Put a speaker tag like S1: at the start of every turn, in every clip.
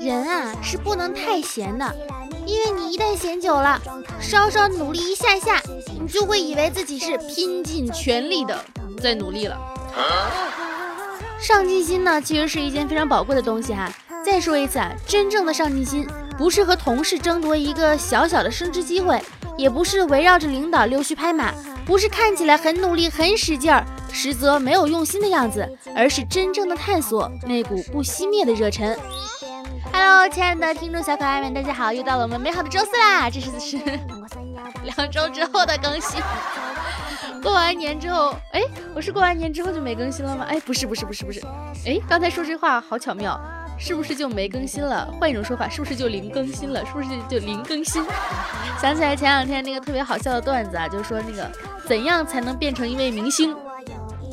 S1: 人啊是不能太闲的，因为你一旦闲久了，稍稍努力一下下，你就会以为自己是拼尽全力的在努力了。上进心呢，其实是一件非常宝贵的东西哈。再说一次啊，真正的上进心不是和同事争夺一个小小的升职机会，也不是围绕着领导溜须拍马，不是看起来很努力很使劲儿，实则没有用心的样子，而是真正的探索那股不熄灭的热忱。Hello，亲爱的听众小可爱们，大家好，又到了我们美好的周四啦！这是是 两周之后的更新。过完年之后，哎，我是过完年之后就没更新了吗？哎，不是，不是，不是，不是，哎，刚才说这话好巧妙，是不是就没更新了？换一种说法，是不是就零更新了？是不是就零更新？想起来前两天那个特别好笑的段子啊，就是说那个怎样才能变成一位明星？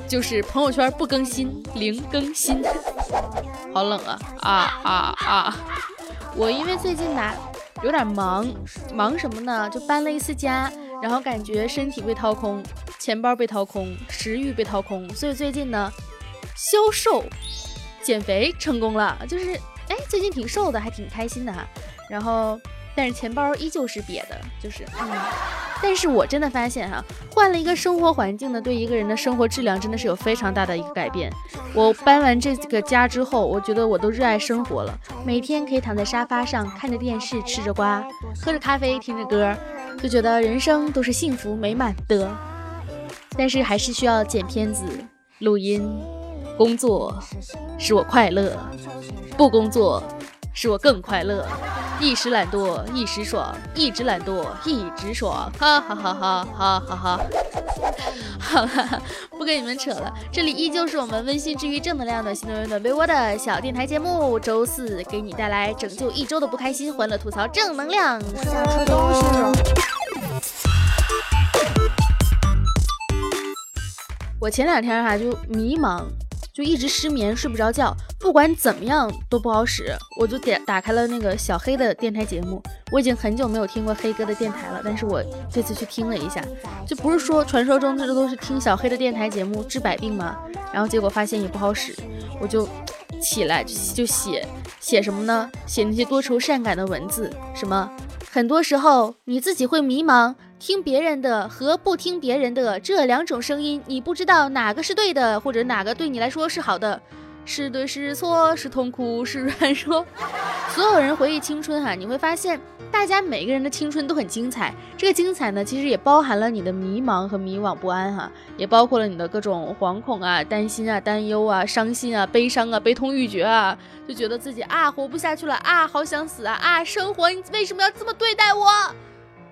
S1: 就是朋友圈不更新，零更新。好冷啊啊啊啊！我因为最近吧有点忙，忙什么呢？就搬了一次家。然后感觉身体被掏空，钱包被掏空，食欲被掏空，所以最近呢，消瘦、减肥成功了，就是哎，最近挺瘦的，还挺开心的哈。然后，但是钱包依旧是瘪的，就是嗯。但是我真的发现哈，换了一个生活环境呢，对一个人的生活质量真的是有非常大的一个改变。我搬完这个家之后，我觉得我都热爱生活了，每天可以躺在沙发上看着电视，吃着瓜，喝着咖啡，听着歌。就觉得人生都是幸福美满的，但是还是需要剪片子、录音、工作，使我快乐；不工作，使我更快乐。一时懒惰一时爽，一直懒惰一直爽，哈哈哈哈哈哈哈！好了，不跟你们扯了，这里依旧是我们温馨治愈正能量的新暖暖被窝的小电台节目，周四给你带来拯救一周的不开心，欢乐吐槽正能量。我前两天哈就迷茫。就一直失眠，睡不着觉，不管怎么样都不好使。我就点打开了那个小黑的电台节目，我已经很久没有听过黑哥的电台了，但是我这次去听了一下，就不是说传说中这都是听小黑的电台节目治百病吗？然后结果发现也不好使，我就起来就就写写什么呢？写那些多愁善感的文字，什么很多时候你自己会迷茫。听别人的和不听别人的这两种声音，你不知道哪个是对的，或者哪个对你来说是好的，是对是错，是痛苦是软弱。所有人回忆青春哈，你会发现大家每个人的青春都很精彩。这个精彩呢，其实也包含了你的迷茫和迷惘不安哈，也包括了你的各种惶恐啊、担心啊、担忧啊、伤心啊、悲伤啊、悲痛欲绝啊，就觉得自己啊活不下去了啊，好想死啊啊！生活你为什么要这么对待我？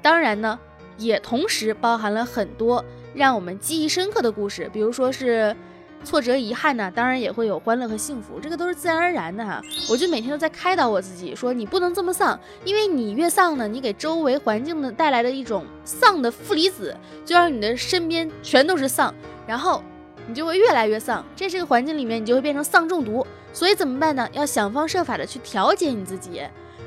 S1: 当然呢。也同时包含了很多让我们记忆深刻的故事，比如说是挫折、遗憾呢，当然也会有欢乐和幸福，这个都是自然而然的哈。我就每天都在开导我自己，说你不能这么丧，因为你越丧呢，你给周围环境的带来的一种丧的负离子，就让你的身边全都是丧，然后你就会越来越丧，在这个环境里面，你就会变成丧中毒。所以怎么办呢？要想方设法的去调节你自己，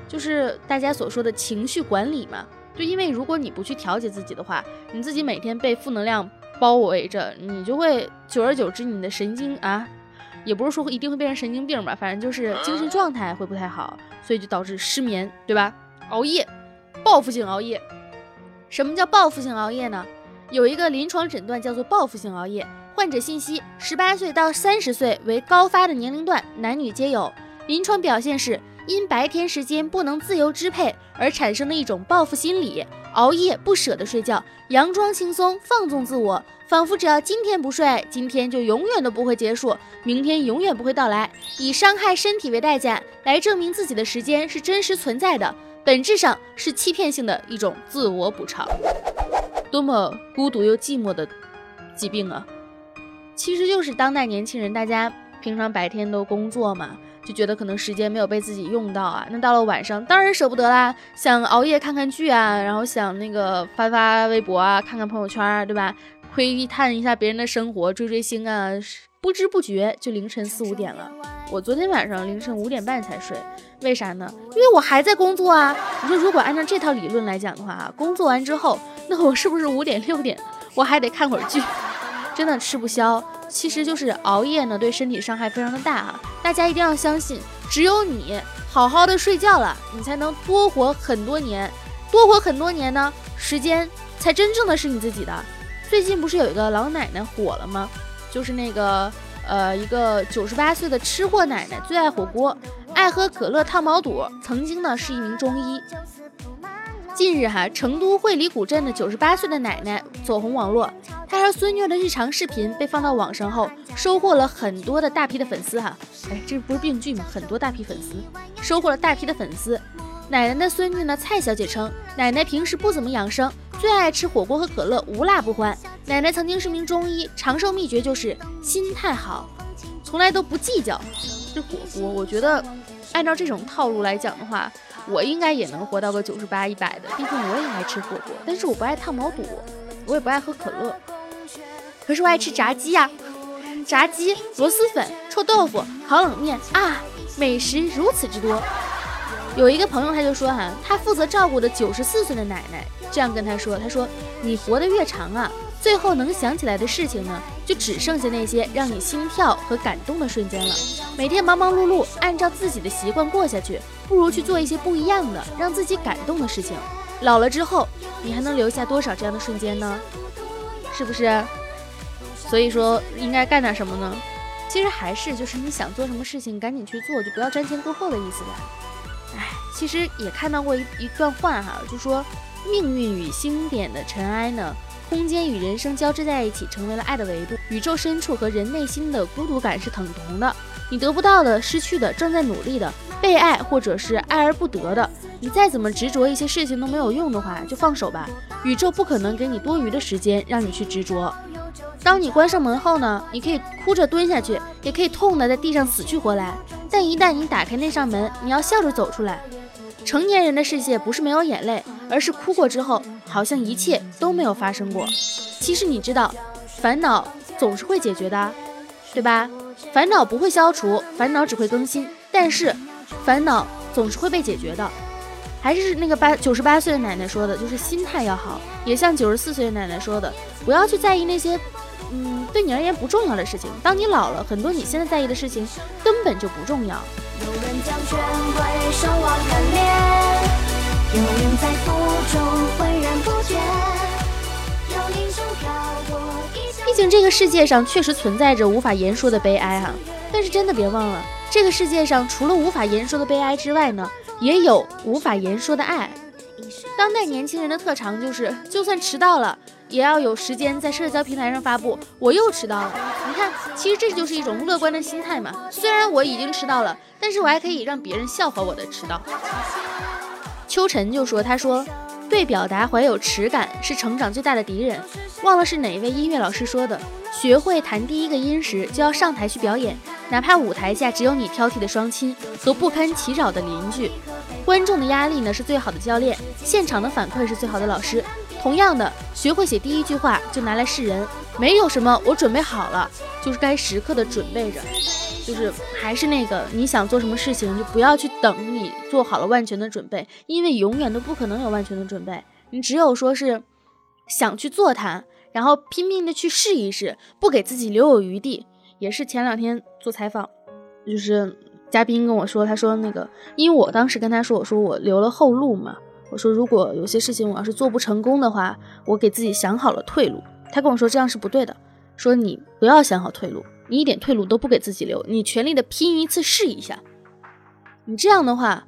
S1: 就是大家所说的情绪管理嘛。就因为如果你不去调节自己的话，你自己每天被负能量包围着，你就会久而久之，你的神经啊，也不是说一定会变成神经病吧，反正就是精神状态会不太好，所以就导致失眠，对吧？熬夜，报复性熬夜。什么叫报复性熬夜呢？有一个临床诊断叫做报复性熬夜。患者信息：十八岁到三十岁为高发的年龄段，男女皆有。临床表现是。因白天时间不能自由支配而产生的一种报复心理，熬夜不舍得睡觉，佯装轻松放纵自我，仿佛只要今天不睡，今天就永远都不会结束，明天永远不会到来，以伤害身体为代价来证明自己的时间是真实存在的，本质上是欺骗性的一种自我补偿。多么孤独又寂寞的疾病啊！其实就是当代年轻人，大家平常白天都工作嘛。就觉得可能时间没有被自己用到啊，那到了晚上当然舍不得啦，想熬夜看看剧啊，然后想那个发发微博啊，看看朋友圈，对吧？窥探一下别人的生活，追追星啊，不知不觉就凌晨四五点了。我昨天晚上凌晨五点半才睡，为啥呢？因为我还在工作啊。你说如果按照这套理论来讲的话啊，工作完之后，那我是不是五点六点我还得看会儿剧？真的吃不消。其实就是熬夜呢，对身体伤害非常的大哈。大家一定要相信，只有你好好的睡觉了，你才能多活很多年，多活很多年呢，时间才真正的是你自己的。最近不是有一个老奶奶火了吗？就是那个呃，一个九十八岁的吃货奶奶，最爱火锅，爱喝可乐烫毛肚，曾经呢是一名中医。近日哈，成都会理古镇的九十八岁的奶奶走红网络，他和孙女的日常视频被放到网上后，收获了很多的大批的粉丝哈。哎，这不是病句吗？很多大批粉丝，收获了大批的粉丝。奶奶的孙女呢，蔡小姐称，奶奶平时不怎么养生，最爱吃火锅和可乐，无辣不欢。奶奶曾经是名中医，长寿秘诀就是心态好，从来都不计较。这火锅，我觉得按照这种套路来讲的话。我应该也能活到个九十八一百的，毕竟我也爱吃火锅，但是我不爱烫毛肚，我也不爱喝可乐，可是我爱吃炸鸡呀，炸鸡、螺蛳粉、臭豆腐、烤冷面啊，美食如此之多。有一个朋友他就说哈，他负责照顾的九十四岁的奶奶这样跟他说，他说你活得越长啊。最后能想起来的事情呢，就只剩下那些让你心跳和感动的瞬间了。每天忙忙碌碌，按照自己的习惯过下去，不如去做一些不一样的，让自己感动的事情。老了之后，你还能留下多少这样的瞬间呢？是不是？所以说，应该干点什么呢？其实还是就是你想做什么事情，赶紧去做，就不要瞻前顾后的意思吧。哎，其实也看到过一一段话哈，就说命运与星点的尘埃呢。空间与人生交织在一起，成为了爱的维度。宇宙深处和人内心的孤独感是等同的。你得不到的、失去的、正在努力的、被爱或者是爱而不得的，你再怎么执着一些事情都没有用的话，就放手吧。宇宙不可能给你多余的时间让你去执着。当你关上门后呢，你可以哭着蹲下去，也可以痛的在地上死去活来。但一旦你打开那扇门，你要笑着走出来。成年人的世界不是没有眼泪，而是哭过之后。好像一切都没有发生过。其实你知道，烦恼总是会解决的，对吧？烦恼不会消除，烦恼只会更新。但是，烦恼总是会被解决的。还是那个八九十八岁的奶奶说的，就是心态要好。也像九十四岁的奶奶说的，不要去在意那些，嗯，对你而言不重要的事情。当你老了，很多你现在在意的事情根本就不重要。有人将权贵守望贪恋。有人在途中浑然不觉，毕竟这个世界上确实存在着无法言说的悲哀哈，但是真的别忘了，这个世界上除了无法言说的悲哀之外呢，也有无法言说的爱。当代年轻人的特长就是，就算迟到了，也要有时间在社交平台上发布我又迟到了。你看，其实这就是一种乐观的心态嘛。虽然我已经迟到了，但是我还可以让别人笑话我的迟到。秋晨就说：“他说，对表达怀有耻感是成长最大的敌人。忘了是哪一位音乐老师说的，学会弹第一个音时就要上台去表演，哪怕舞台下只有你挑剔的双亲和不堪其扰的邻居。观众的压力呢是最好的教练，现场的反馈是最好的老师。同样的，学会写第一句话就拿来示人，没有什么我准备好了，就是该时刻的准备着。”就是还是那个，你想做什么事情，就不要去等你做好了万全的准备，因为永远都不可能有万全的准备。你只有说是想去做它，然后拼命的去试一试，不给自己留有余地。也是前两天做采访，就是嘉宾跟我说，他说那个，因为我当时跟他说，我说我留了后路嘛，我说如果有些事情我要是做不成功的话，我给自己想好了退路。他跟我说这样是不对的，说你不要想好退路。你一点退路都不给自己留，你全力的拼一次试一下。你这样的话，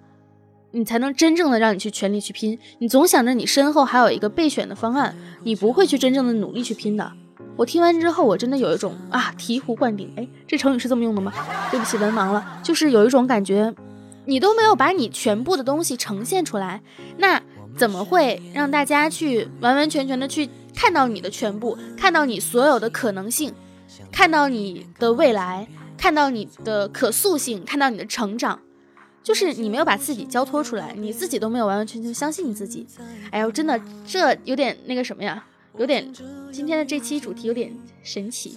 S1: 你才能真正的让你去全力去拼。你总想着你身后还有一个备选的方案，你不会去真正的努力去拼的。我听完之后，我真的有一种啊醍醐灌顶。哎，这成语是这么用的吗？对不起，文盲了。就是有一种感觉，你都没有把你全部的东西呈现出来，那怎么会让大家去完完全全的去看到你的全部，看到你所有的可能性？看到你的未来，看到你的可塑性，看到你的成长，就是你没有把自己交托出来，你自己都没有完完全全相信你自己。哎呦，真的，这有点那个什么呀，有点今天的这期主题有点神奇。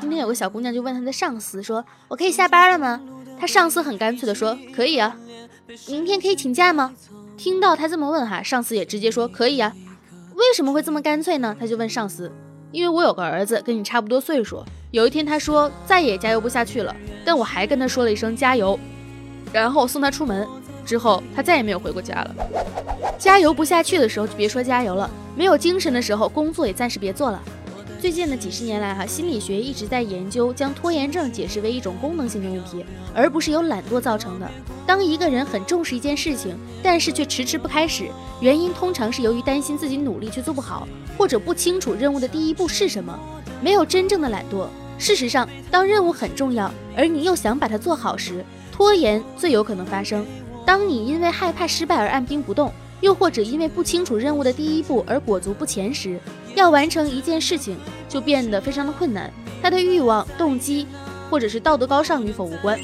S1: 今天有个小姑娘就问她的上司说：“我可以下班了吗？”她上司很干脆的说：“可以啊。”明天可以请假吗？听到她这么问哈，上司也直接说：“可以啊。”为什么会这么干脆呢？他就问上司。因为我有个儿子跟你差不多岁数。有一天他说再也加油不下去了，但我还跟他说了一声加油，然后送他出门。之后他再也没有回过家了。加油不下去的时候就别说加油了，没有精神的时候工作也暂时别做了。最近的几十年来，哈，心理学一直在研究将拖延症解释为一种功能性的问题，而不是由懒惰造成的。当一个人很重视一件事情，但是却迟迟不开始，原因通常是由于担心自己努力却做不好，或者不清楚任务的第一步是什么。没有真正的懒惰。事实上，当任务很重要，而你又想把它做好时，拖延最有可能发生。当你因为害怕失败而按兵不动。又或者因为不清楚任务的第一步而裹足不前时，要完成一件事情就变得非常的困难。他的欲望、动机或者是道德高尚与否无关。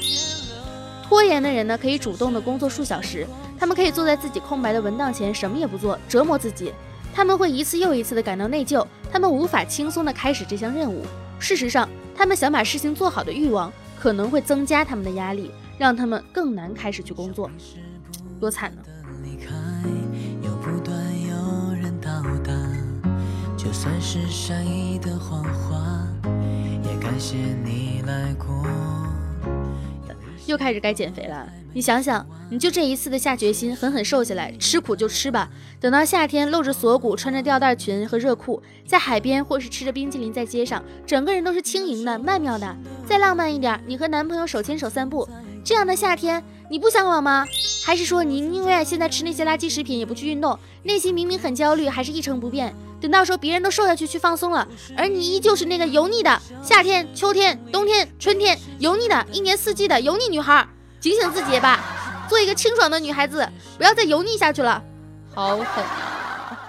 S1: 拖延的人呢，可以主动的工作数小时，他们可以坐在自己空白的文档前什么也不做，折磨自己。他们会一次又一次的感到内疚，他们无法轻松的开始这项任务。事实上，他们想把事情做好的欲望可能会增加他们的压力，让他们更难开始去工作。多惨呢！算是善意的谎话，也感谢你来过。又开始该减肥了，你想想，你就这一次的下决心，狠狠瘦下来，吃苦就吃吧。等到夏天，露着锁骨，穿着吊带裙和热裤，在海边或是吃着冰淇淋，在街上，整个人都是轻盈的、曼妙的。再浪漫一点，你和男朋友手牵手散步，这样的夏天，你不向往吗？还是说你宁愿现在吃那些垃圾食品，也不去运动，内心明明很焦虑，还是一成不变？等到时候别人都瘦下去去放松了，而你依旧是那个油腻的夏天、秋天、冬天、春天油腻的一年四季的油腻女孩，警醒自己吧，做一个清爽的女孩子，不要再油腻下去了。好狠啊！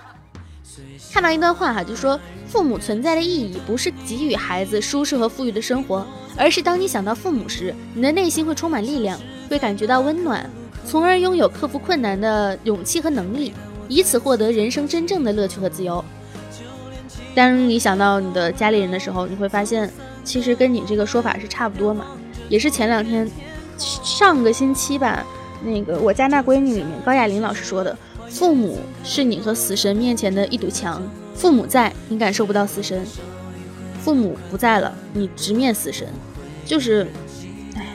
S1: 看到一段话哈，就说父母存在的意义不是给予孩子舒适和富裕的生活，而是当你想到父母时，你的内心会充满力量，会感觉到温暖，从而拥有克服困难的勇气和能力，以此获得人生真正的乐趣和自由。当你想到你的家里人的时候，你会发现，其实跟你这个说法是差不多嘛。也是前两天，上个星期吧，那个我家那闺女里面，高亚麟老师说的，父母是你和死神面前的一堵墙，父母在，你感受不到死神；父母不在了，你直面死神。就是，哎，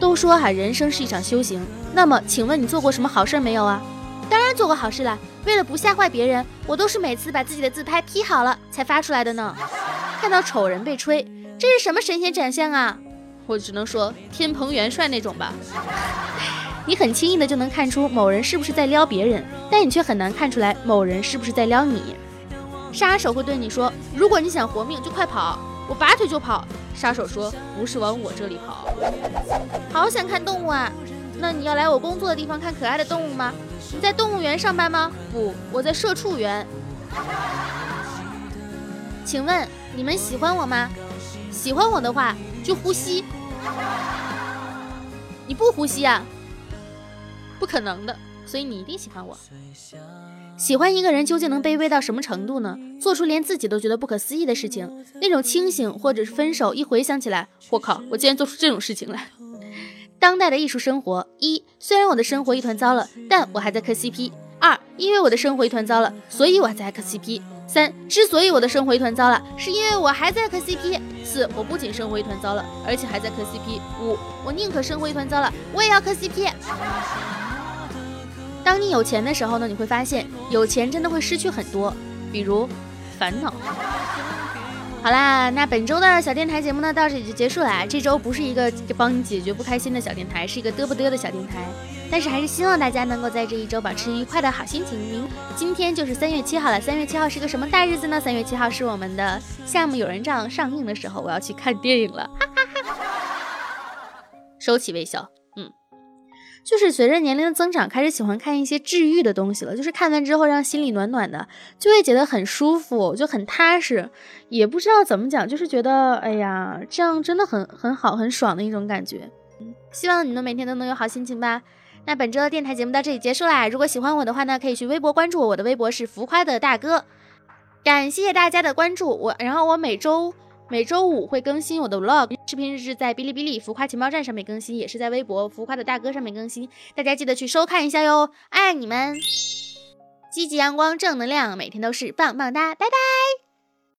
S1: 都说哈，人生是一场修行。那么，请问你做过什么好事没有啊？当然做过好事了。为了不吓坏别人，我都是每次把自己的自拍 P 好了才发出来的呢。看到丑人被吹，这是什么神仙展现啊？我只能说天蓬元帅那种吧。你很轻易的就能看出某人是不是在撩别人，但你却很难看出来某人是不是在撩你。杀手会对你说：“如果你想活命，就快跑，我拔腿就跑。”杀手说：“不是往我这里跑。”好想看动物啊！那你要来我工作的地方看可爱的动物吗？你在动物园上班吗？不，我在社畜园。请问你们喜欢我吗？喜欢我的话就呼吸。你不呼吸啊？不可能的，所以你一定喜欢我。喜欢一个人究竟能卑微到什么程度呢？做出连自己都觉得不可思议的事情，那种清醒或者是分手，一回想起来，我靠，我竟然做出这种事情来。当代的艺术生活：一，虽然我的生活一团糟了，但我还在磕 CP；二，因为我的生活一团糟了，所以我还在磕 CP；三，之所以我的生活一团糟了，是因为我还在磕 CP；四，我不仅生活一团糟了，而且还在磕 CP；五，我宁可生活一团糟了，我也要磕 CP。当你有钱的时候呢，你会发现有钱真的会失去很多，比如烦恼。好啦，那本周的小电台节目呢，到这里就结束了。这周不是一个帮你解决不开心的小电台，是一个嘚不嘚的小电台。但是还是希望大家能够在这一周保持愉快的好心情。明今天就是三月七号了，三月七号是个什么大日子呢？三月七号是我们的《夏目友人帐》上映的时候，我要去看电影了。哈哈哈。收起微笑。就是随着年龄的增长，开始喜欢看一些治愈的东西了。就是看完之后让心里暖暖的，就会觉得很舒服，就很踏实。也不知道怎么讲，就是觉得哎呀，这样真的很很好，很爽的一种感觉。希望你们每天都能有好心情吧。那本周的电台节目到这里结束啦。如果喜欢我的话呢，可以去微博关注我，我的微博是浮夸的大哥。感谢大家的关注我，然后我每周。每周五会更新我的 vlog 视频日志，在哔哩哔哩浮夸情报站上面更新，也是在微博浮夸的大哥上面更新，大家记得去收看一下哟，爱你们！积极阳光正能量，每天都是棒棒哒，拜拜。